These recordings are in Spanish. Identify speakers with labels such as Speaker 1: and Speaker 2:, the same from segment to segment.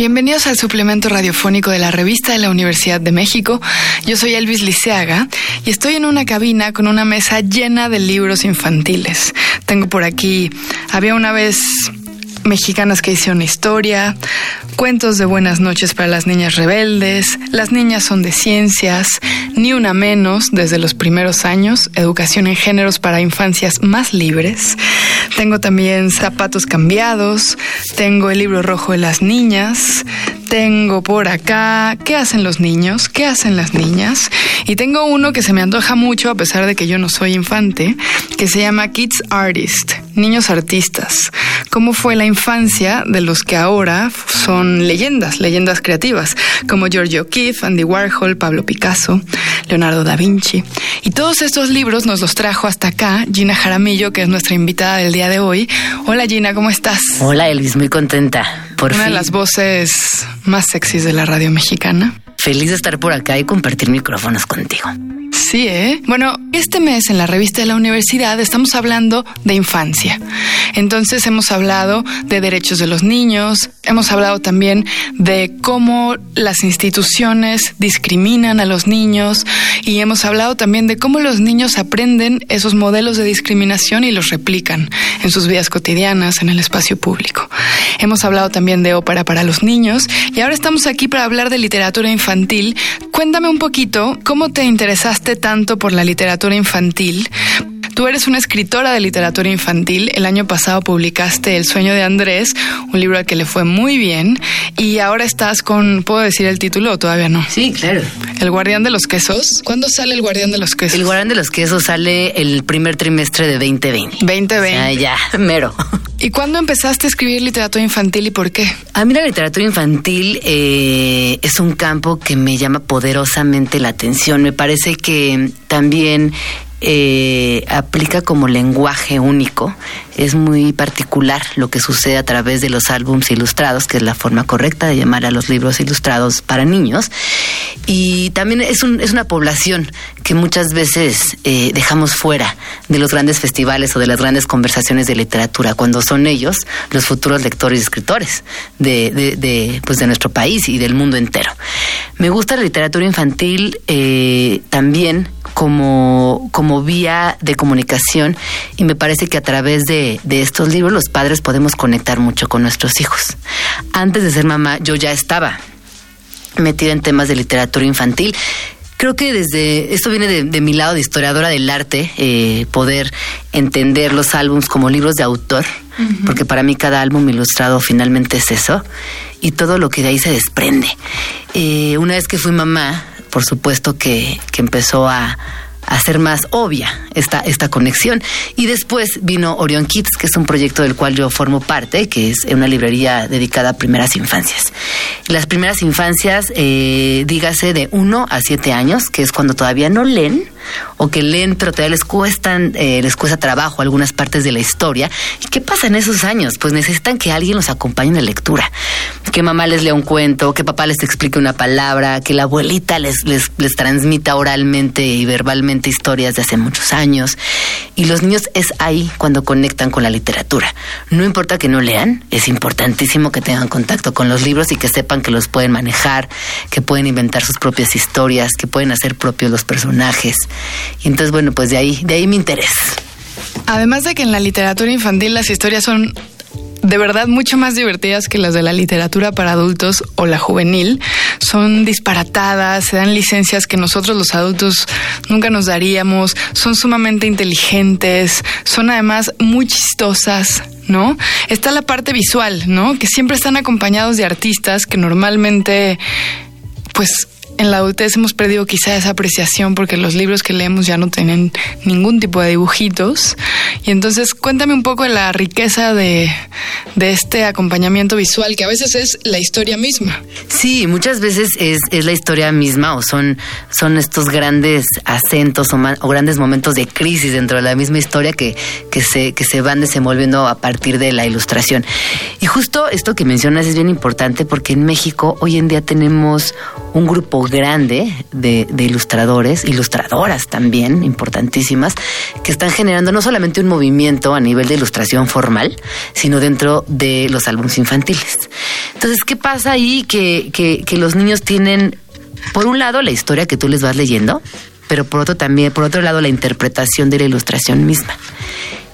Speaker 1: Bienvenidos al suplemento radiofónico de la revista de la Universidad de México. Yo soy Elvis Liceaga y estoy en una cabina con una mesa llena de libros infantiles. Tengo por aquí, había una vez mexicanas que hicieron historia, cuentos de buenas noches para las niñas rebeldes, las niñas son de ciencias, ni una menos desde los primeros años, educación en géneros para infancias más libres. Tengo también zapatos cambiados, tengo el libro rojo de las niñas, tengo por acá qué hacen los niños, qué hacen las niñas, y tengo uno que se me antoja mucho a pesar de que yo no soy infante, que se llama Kids Artist, niños artistas. ¿Cómo fue la infancia de los que ahora son leyendas, leyendas creativas, como Giorgio O'Keeffe, Andy Warhol, Pablo Picasso, Leonardo da Vinci. Y todos estos libros nos los trajo hasta acá Gina Jaramillo, que es nuestra invitada del día de hoy. Hola Gina, ¿cómo estás?
Speaker 2: Hola Elvis, muy contenta. Por
Speaker 1: Una de las voces más sexys de la radio mexicana.
Speaker 2: Feliz de estar por acá y compartir micrófonos contigo.
Speaker 1: Sí, ¿eh? Bueno, este mes en la revista de la universidad estamos hablando de infancia. Entonces hemos hablado de derechos de los niños, hemos hablado también de cómo las instituciones discriminan a los niños y hemos hablado también de cómo los niños aprenden esos modelos de discriminación y los replican en sus vidas cotidianas, en el espacio público. Hemos hablado también de ópera para los niños y ahora estamos aquí para hablar de literatura infantil. Cuéntame un poquito cómo te interesaste tanto por la literatura infantil. Tú eres una escritora de literatura infantil. El año pasado publicaste El sueño de Andrés, un libro al que le fue muy bien. Y ahora estás con, ¿puedo decir el título o todavía no?
Speaker 2: Sí, claro.
Speaker 1: El guardián de los quesos. ¿Cuándo sale el guardián de los quesos?
Speaker 2: El guardián de los quesos sale el primer trimestre de 2020.
Speaker 1: 2020.
Speaker 2: Ah, ya, mero.
Speaker 1: ¿Y cuándo empezaste a escribir literatura infantil y por qué?
Speaker 2: A mí la literatura infantil eh, es un campo que me llama poderosamente la atención. Me parece que también eh, aplica como lenguaje único. Es muy particular lo que sucede a través de los álbums ilustrados, que es la forma correcta de llamar a los libros ilustrados para niños. Y también es, un, es una población que muchas veces eh, dejamos fuera de los grandes festivales o de las grandes conversaciones de literatura, cuando son ellos los futuros lectores y escritores de, de, pues de nuestro país y del mundo entero. Me gusta la literatura infantil eh, también como, como vía de comunicación y me parece que a través de, de, estos libros los padres podemos conectar mucho con nuestros hijos. Antes de ser mamá yo ya estaba metida en temas de literatura infantil. Creo que desde, esto viene de, de mi lado de historiadora del arte, eh, poder entender los álbums como libros de autor, uh -huh. porque para mí cada álbum ilustrado finalmente es eso, y todo lo que de ahí se desprende. Eh, una vez que fui mamá, por supuesto que, que empezó a, hacer más obvia esta, esta conexión. Y después vino Orion Kids, que es un proyecto del cual yo formo parte, que es una librería dedicada a primeras infancias. Las primeras infancias, eh, dígase de 1 a 7 años, que es cuando todavía no leen, o que leen, pero todavía les cuestan, eh, les cuesta trabajo algunas partes de la historia. ¿Y qué pasa en esos años? Pues necesitan que alguien los acompañe en la lectura. Que mamá les lea un cuento, que papá les explique una palabra, que la abuelita les, les, les transmita oralmente y verbalmente historias de hace muchos años. Y los niños es ahí cuando conectan con la literatura. No importa que no lean, es importantísimo que tengan contacto con los libros y que sepan que los pueden manejar, que pueden inventar sus propias historias, que pueden hacer propios los personajes. Y entonces, bueno, pues de ahí, de ahí mi interés.
Speaker 1: Además de que en la literatura infantil las historias son de verdad mucho más divertidas que las de la literatura para adultos o la juvenil. Son disparatadas, se dan licencias que nosotros los adultos nunca nos daríamos, son sumamente inteligentes, son además muy chistosas, ¿no? Está la parte visual, ¿no? Que siempre están acompañados de artistas que normalmente, pues, en la adultez hemos perdido quizá esa apreciación porque los libros que leemos ya no tienen ningún tipo de dibujitos. Y entonces cuéntame un poco de la riqueza de, de este acompañamiento visual, que a veces es la historia misma.
Speaker 2: Sí, muchas veces es, es la historia misma o son, son estos grandes acentos o, o, grandes momentos de crisis dentro de la misma historia que, que, se, que se van desenvolviendo a partir de la ilustración. Y justo esto que mencionas es bien importante porque en México hoy en día tenemos un grupo grande de, ilustradores, ilustradoras también, importantísimas, que están generando no solamente un movimiento a nivel de ilustración formal, sino dentro de los álbumes infantiles. Entonces, ¿qué pasa ahí? Que, que, que los niños tienen, por un lado, la historia que tú les vas leyendo, pero por otro también, por otro lado, la interpretación de la ilustración misma.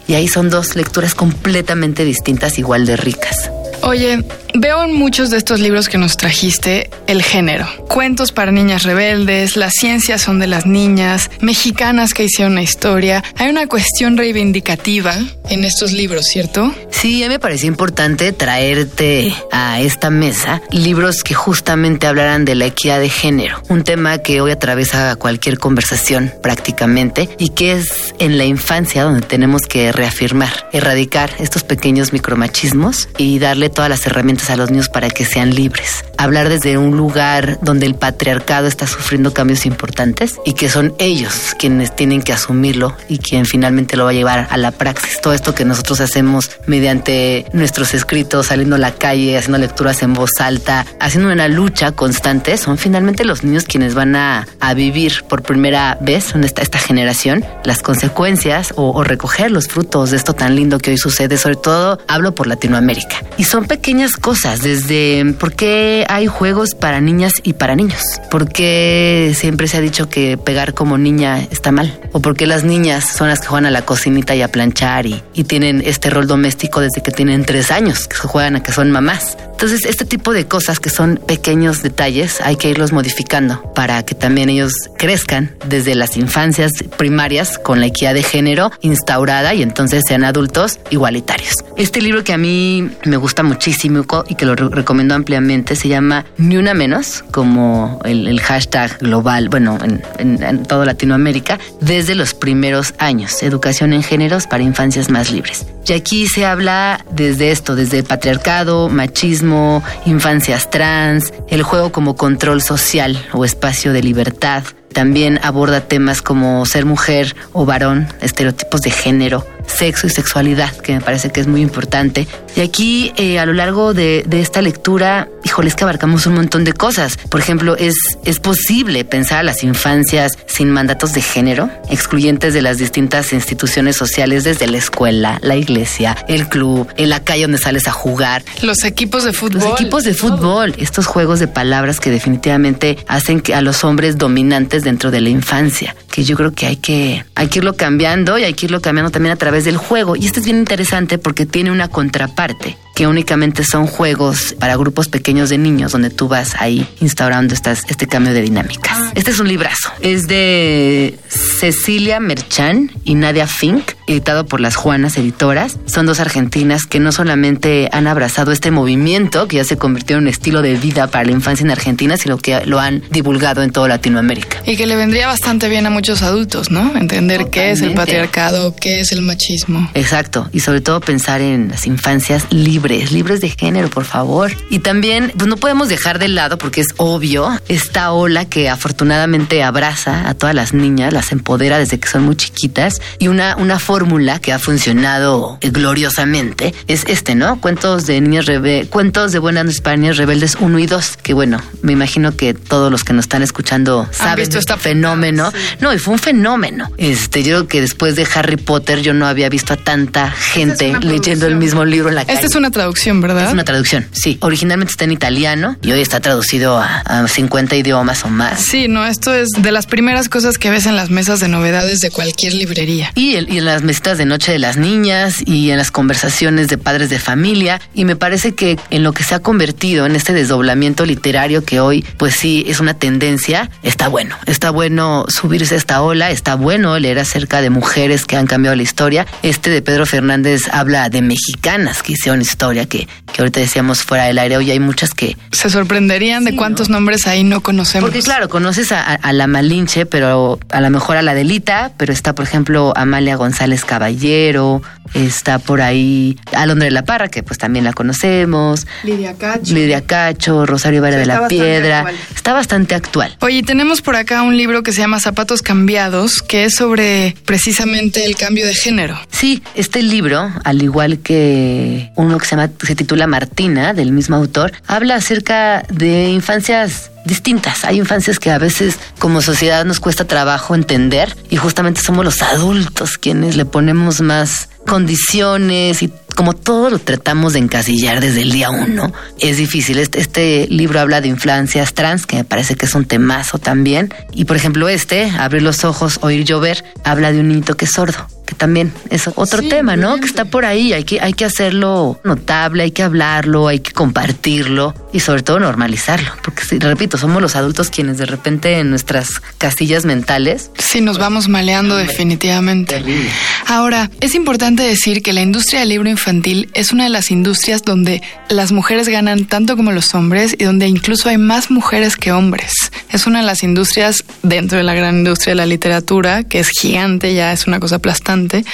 Speaker 2: Y ahí son dos lecturas completamente distintas, igual de ricas.
Speaker 1: Oye, veo en muchos de estos libros que nos trajiste el género. Cuentos para niñas rebeldes, las ciencias son de las niñas, mexicanas que hicieron una historia. Hay una cuestión reivindicativa en estos libros, ¿cierto?
Speaker 2: Sí, a mí me pareció importante traerte a esta mesa libros que justamente hablaran de la equidad de género, un tema que hoy atraviesa cualquier conversación prácticamente y que es en la infancia donde tenemos que reafirmar, erradicar estos pequeños micromachismos y darle todas las herramientas a los niños para que sean libres. Hablar desde un lugar donde el patriarcado está sufriendo cambios importantes y que son ellos quienes tienen que asumirlo y quien finalmente lo va a llevar a la praxis. Todo esto que nosotros hacemos mediante nuestros escritos, saliendo a la calle, haciendo lecturas en voz alta, haciendo una lucha constante, son finalmente los niños quienes van a, a vivir por primera vez en esta, esta generación las consecuencias o, o recoger los frutos de esto tan lindo que hoy sucede. Sobre todo hablo por Latinoamérica. Y son pequeñas cosas, desde por qué hay juegos para niñas y para niños, por qué siempre se ha dicho que pegar como niña está mal, o por qué las niñas son las que juegan a la cocinita y a planchar y, y tienen este rol doméstico desde que tienen tres años, que juegan a que son mamás. Entonces, este tipo de cosas que son pequeños detalles hay que irlos modificando para que también ellos crezcan desde las infancias primarias con la equidad de género instaurada y entonces sean adultos igualitarios. Este libro que a mí me gusta muchísimo y que lo re recomiendo ampliamente se llama Ni una menos, como el, el hashtag global, bueno, en, en, en toda Latinoamérica, desde los primeros años, educación en géneros para infancias más libres. Y aquí se habla desde esto, desde patriarcado, machismo, infancias trans, el juego como control social o espacio de libertad. También aborda temas como ser mujer o varón, estereotipos de género, sexo y sexualidad, que me parece que es muy importante. Y aquí, eh, a lo largo de, de, esta lectura, híjoles que abarcamos un montón de cosas. Por ejemplo, es, es posible pensar a las infancias sin mandatos de género, excluyentes de las distintas instituciones sociales, desde la escuela, la iglesia, el club, en la calle donde sales a jugar.
Speaker 1: Los equipos de fútbol.
Speaker 2: Los equipos de fútbol, estos juegos de palabras que definitivamente hacen que a los hombres dominantes dentro de la infancia, que yo creo que hay que, hay que irlo cambiando y hay que irlo cambiando también a través del juego. Y esto es bien interesante porque tiene una contraparte que únicamente son juegos para grupos pequeños de niños donde tú vas ahí instaurando estas, este cambio de dinámicas. Este es un librazo. Es de Cecilia Merchan y Nadia Fink, editado por las Juanas Editoras. Son dos argentinas que no solamente han abrazado este movimiento que ya se convirtió en un estilo de vida para la infancia en Argentina, sino que lo han divulgado en toda Latinoamérica.
Speaker 1: Y que le vendría bastante bien a muchos adultos, ¿no? Entender Totalmente. qué es el patriarcado, qué es el machismo.
Speaker 2: Exacto. Y sobre todo pensar en las infancias libres libres, libres de género, por favor. Y también, pues no podemos dejar de lado, porque es obvio, esta ola que afortunadamente abraza a todas las niñas, las empodera desde que son muy chiquitas, y una, una fórmula que ha funcionado gloriosamente es este, ¿no? Cuentos de niñas rebeldes, cuentos de buenas niñas rebeldes 1 y 2, que bueno, me imagino que todos los que nos están escuchando saben
Speaker 1: visto
Speaker 2: este fenómeno. Sí. No, y fue un fenómeno. Este, yo creo que después de Harry Potter yo no había visto a tanta gente leyendo el mismo libro en la calle.
Speaker 1: Esta es una traducción, ¿verdad?
Speaker 2: Es una traducción, sí. Originalmente está en italiano y hoy está traducido a, a 50 idiomas o más.
Speaker 1: Sí, no, esto es de las primeras cosas que ves en las mesas de novedades de cualquier librería.
Speaker 2: Y, el, y en las mesitas de noche de las niñas y en las conversaciones de padres de familia. Y me parece que en lo que se ha convertido en este desdoblamiento literario que hoy, pues sí, es una tendencia, está bueno. Está bueno subirse a esta ola, está bueno leer acerca de mujeres que han cambiado la historia. Este de Pedro Fernández habla de mexicanas que hicieron historia que, que ahorita decíamos fuera del aire, hoy hay muchas que...
Speaker 1: Se sorprenderían sí, de cuántos ¿no? nombres ahí no conocemos.
Speaker 2: Porque claro, conoces a, a, la Malinche, pero a lo mejor a la Delita, pero está por ejemplo Amalia González Caballero, está por ahí Alondra de la Parra, que pues también la conocemos.
Speaker 1: Lidia Cacho.
Speaker 2: Lidia Cacho, Rosario Vara sí, de la Piedra. Actual. Está bastante actual.
Speaker 1: Oye, tenemos por acá un libro que se llama Zapatos Cambiados, que es sobre precisamente el cambio de género.
Speaker 2: Sí, este libro, al igual que uno que se se titula Martina, del mismo autor, habla acerca de infancias distintas. Hay infancias que a veces como sociedad nos cuesta trabajo entender y justamente somos los adultos quienes le ponemos más condiciones y como todo lo tratamos de encasillar desde el día uno, es difícil. Este, este, libro habla de infancias trans, que me parece que es un temazo también. Y por ejemplo, este, Abrir los ojos, oír llover, habla de un niño que es sordo también es otro tema, ¿no? Que está por ahí, hay que, hay que hacerlo notable, hay que hablarlo, hay que compartirlo y sobre todo normalizarlo, porque si, repito, somos los adultos quienes de repente en nuestras castillas mentales...
Speaker 1: Sí, nos vamos maleando definitivamente. Ahora, es importante decir que la industria del libro infantil es una de las industrias donde las mujeres ganan tanto como los hombres y donde incluso hay más mujeres que hombres. Es una de las industrias dentro de la gran industria de la literatura, que es gigante, ya es una cosa aplastante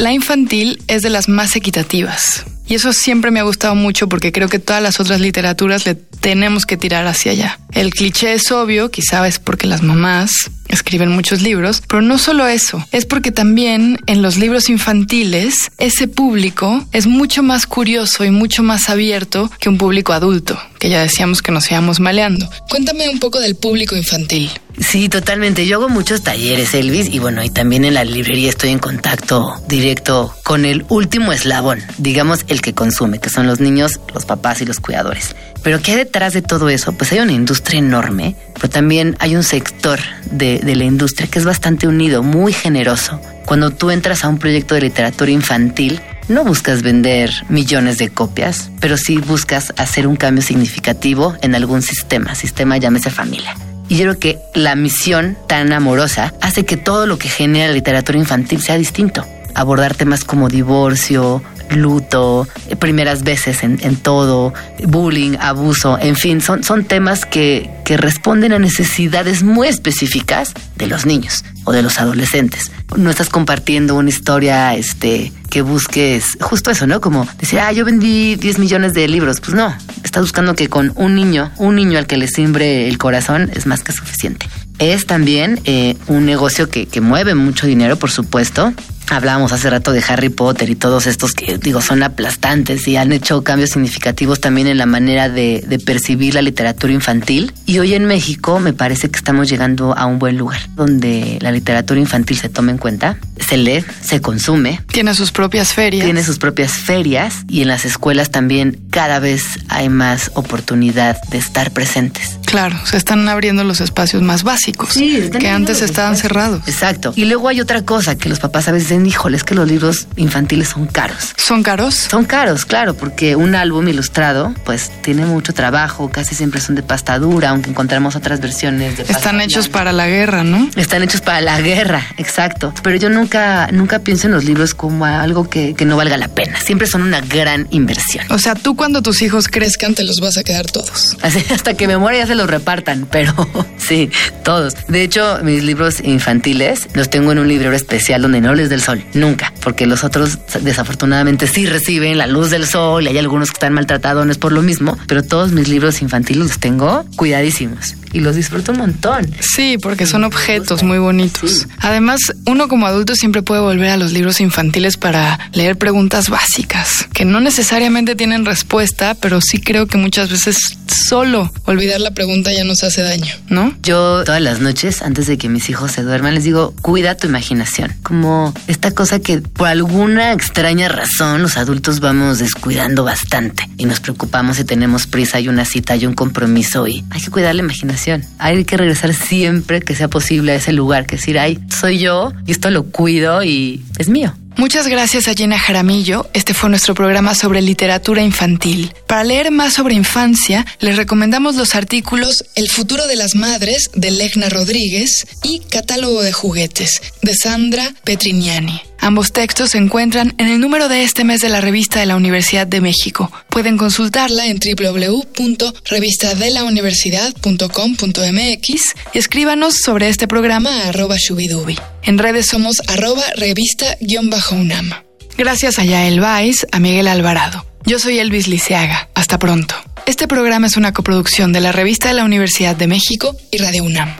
Speaker 1: la infantil es de las más equitativas. Y eso siempre me ha gustado mucho porque creo que todas las otras literaturas le tenemos que tirar hacia allá. El cliché es obvio, quizá es porque las mamás escriben muchos libros, pero no solo eso, es porque también en los libros infantiles ese público es mucho más curioso y mucho más abierto que un público adulto, que ya decíamos que nos íbamos maleando. Cuéntame un poco del público infantil.
Speaker 2: Sí, totalmente. Yo hago muchos talleres, Elvis, y bueno, y también en la librería estoy en contacto directo con el último eslabón, digamos el que consume, que son los niños, los papás y los cuidadores. Pero ¿qué hay detrás de todo eso? Pues hay una industria enorme, pero también hay un sector de, de la industria que es bastante unido, muy generoso. Cuando tú entras a un proyecto de literatura infantil, no buscas vender millones de copias, pero sí buscas hacer un cambio significativo en algún sistema, sistema llámese familia. Y yo creo que la misión tan amorosa hace que todo lo que genera literatura infantil sea distinto. Abordar temas como divorcio, luto, primeras veces en, todo, bullying, abuso, en fin, son, son temas que, que responden a necesidades muy específicas de los niños o de los adolescentes. No estás compartiendo una historia este, que busques justo eso, ¿no? Como decir, ah, yo vendí 10 millones de libros. Pues no, estás buscando que con un niño, un niño al que le simbre el corazón es más que suficiente. Es también eh, un negocio que, que mueve mucho dinero, por supuesto, Hablábamos hace rato de Harry Potter y todos estos que, digo, son aplastantes y han hecho cambios significativos también en la manera de, percibir la literatura infantil. Y hoy en México me parece que estamos llegando a un buen lugar, donde la literatura infantil se toma en cuenta, se lee, se consume.
Speaker 1: Tiene sus propias ferias.
Speaker 2: Tiene sus propias ferias y en las escuelas también cada vez hay más oportunidad de estar presentes.
Speaker 1: Claro, se están abriendo los espacios más básicos que antes estaban cerrados.
Speaker 2: Exacto. Y luego hay otra cosa que los papás a veces híjole, es que los libros infantiles son caros.
Speaker 1: ¿Son caros?
Speaker 2: Son caros, claro, porque un álbum ilustrado, pues tiene mucho trabajo, casi siempre son de pasta dura, aunque encontramos otras versiones de
Speaker 1: Están hechos para la guerra, ¿no?
Speaker 2: Están hechos para la guerra, exacto. Pero yo nunca, nunca pienso en los libros como algo que, que no valga la pena. Siempre son una gran inversión.
Speaker 1: O sea, tú cuando tus hijos crezcan te los vas a quedar todos.
Speaker 2: Así, hasta que me muera ya se los repartan, pero sí, todos. De hecho, mis libros infantiles los tengo en un librero especial donde no les del sol nunca, porque los otros desafortunadamente sí reciben la luz del sol y hay algunos que están maltratados, no es por lo mismo, pero todos mis libros infantiles los tengo cuidadísimos y los disfruto un montón.
Speaker 1: Sí, porque son objetos muy bonitos. Además, uno como adulto siempre puede volver a los libros infantiles para leer preguntas básicas, que no necesariamente tienen respuesta, pero sí creo que muchas veces solo olvidar la pregunta ya nos hace daño, ¿no?
Speaker 2: Yo todas las noches, antes de que mis hijos se duerman, les digo, cuida tu imaginación. Como esta cosa que por alguna extraña razón los adultos vamos descuidando bastante y nos preocupamos si tenemos prisa y una cita y un compromiso y hay que cuidar la imaginación hay que regresar siempre que sea posible a ese lugar, que decir, ay, soy yo y esto lo cuido y es mío.
Speaker 1: Muchas gracias a Gina Jaramillo. Este fue nuestro programa sobre literatura infantil. Para leer más sobre infancia, les recomendamos los artículos El futuro de las madres de Legna Rodríguez y Catálogo de juguetes de Sandra Petrignani. Ambos textos se encuentran en el número de este mes de la revista de la Universidad de México. Pueden consultarla en www.revistadelauniversidad.com.mx y escríbanos sobre este programa a shubidubi. En redes somos arroba revista-unam. Gracias a Yael Vais, a Miguel Alvarado. Yo soy Elvis Liceaga. Hasta pronto. Este programa es una coproducción de la revista de la Universidad de México y Radio UNAM.